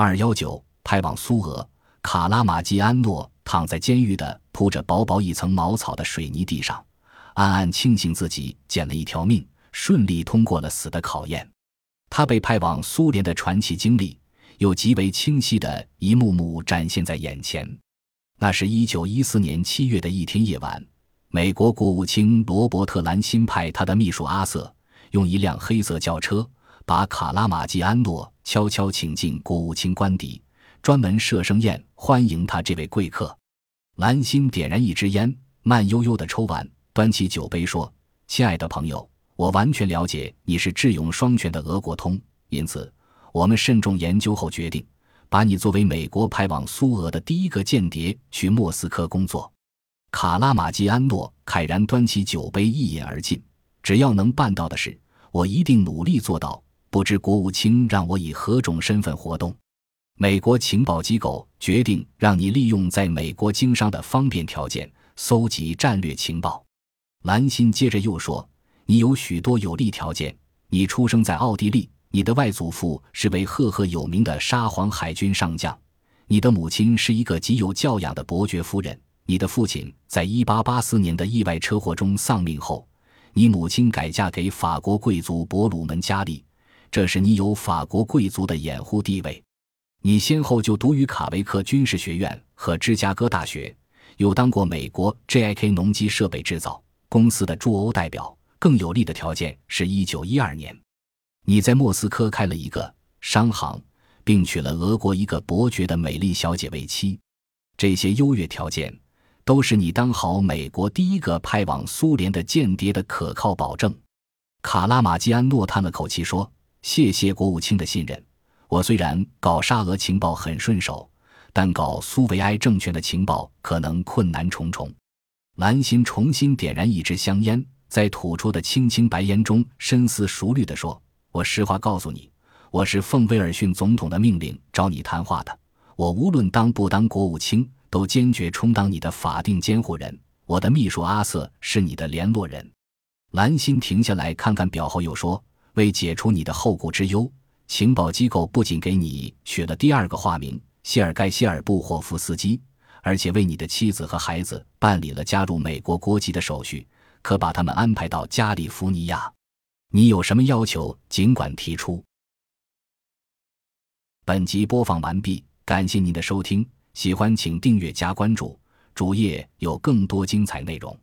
二幺九派往苏俄，卡拉马基安诺躺在监狱的铺着薄薄一层茅草的水泥地上，暗暗庆幸自己捡了一条命，顺利通过了死的考验。他被派往苏联的传奇经历，又极为清晰的一幕幕展现在眼前。那是一九一四年七月的一天夜晚，美国国务卿罗伯特·兰辛派他的秘书阿瑟，用一辆黑色轿车把卡拉马基安诺悄悄请进国务卿官邸，专门设盛宴欢迎他这位贵客。兰心点燃一支烟，慢悠悠地抽完，端起酒杯说：“亲爱的朋友，我完全了解你是智勇双全的俄国通，因此我们慎重研究后决定。”把你作为美国派往苏俄的第一个间谍去莫斯科工作，卡拉马基安诺慨然端起酒杯一饮而尽。只要能办到的事，我一定努力做到。不知国务卿让我以何种身份活动？美国情报机构决定让你利用在美国经商的方便条件，搜集战略情报。兰心接着又说：“你有许多有利条件，你出生在奥地利。”你的外祖父是位赫赫有名的沙皇海军上将，你的母亲是一个极有教养的伯爵夫人。你的父亲在一八八四年的意外车祸中丧命后，你母亲改嫁给法国贵族伯鲁门加利，这是你有法国贵族的掩护地位。你先后就读于卡维克军事学院和芝加哥大学，又当过美国 J.I.K. 农机设备制造公司的驻欧代表。更有利的条件是一九一二年。你在莫斯科开了一个商行，并娶了俄国一个伯爵的美丽小姐为妻，这些优越条件都是你当好美国第一个派往苏联的间谍的可靠保证。卡拉马基安诺叹了口气说：“谢谢国务卿的信任。我虽然搞沙俄情报很顺手，但搞苏维埃政权的情报可能困难重重。”兰心重新点燃一支香烟，在吐出的青青白烟中深思熟虑地说。我实话告诉你，我是奉威尔逊总统的命令找你谈话的。我无论当不当国务卿，都坚决充当你的法定监护人。我的秘书阿瑟是你的联络人。兰心停下来看看表后，又说：“为解除你的后顾之忧，情报机构不仅给你取了第二个化名谢尔盖·谢尔布霍夫斯基，而且为你的妻子和孩子办理了加入美国国籍的手续，可把他们安排到加利福尼亚。”你有什么要求，尽管提出。本集播放完毕，感谢您的收听，喜欢请订阅加关注，主页有更多精彩内容。